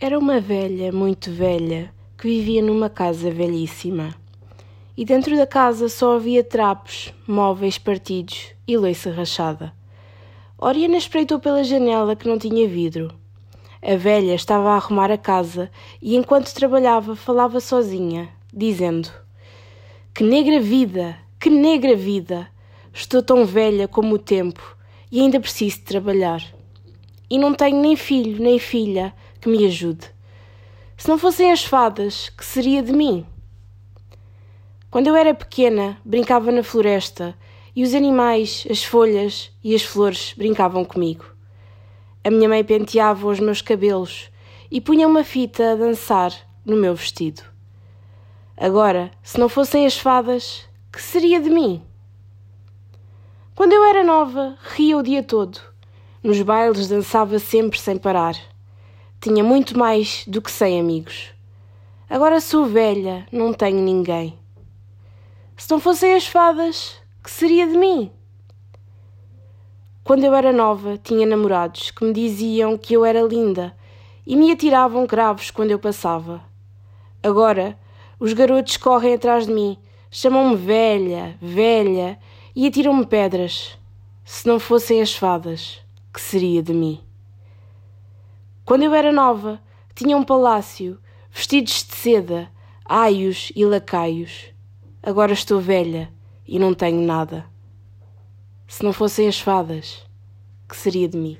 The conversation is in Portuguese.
Era uma velha, muito velha, que vivia numa casa velhíssima. E dentro da casa só havia trapos, móveis partidos e louça rachada. Oriana espreitou pela janela que não tinha vidro. A velha estava a arrumar a casa e, enquanto trabalhava, falava sozinha, dizendo: Que negra vida! Que negra vida! Estou tão velha como o tempo e ainda preciso trabalhar. E não tenho nem filho nem filha que me ajude. Se não fossem as fadas, que seria de mim? Quando eu era pequena, brincava na floresta e os animais, as folhas e as flores brincavam comigo. A minha mãe penteava os meus cabelos e punha uma fita a dançar no meu vestido. Agora, se não fossem as fadas, que seria de mim? Quando eu era nova, ria o dia todo. Nos bailes dançava sempre sem parar. Tinha muito mais do que cem amigos. Agora sou velha, não tenho ninguém. Se não fossem as fadas, que seria de mim? Quando eu era nova, tinha namorados que me diziam que eu era linda e me atiravam cravos quando eu passava. Agora, os garotos correm atrás de mim, chamam-me velha, velha e atiram-me pedras. Se não fossem as fadas, que seria de mim? Quando eu era nova, tinha um palácio, vestidos de seda, aios e lacaios. Agora estou velha e não tenho nada. Se não fossem as fadas, que seria de mim?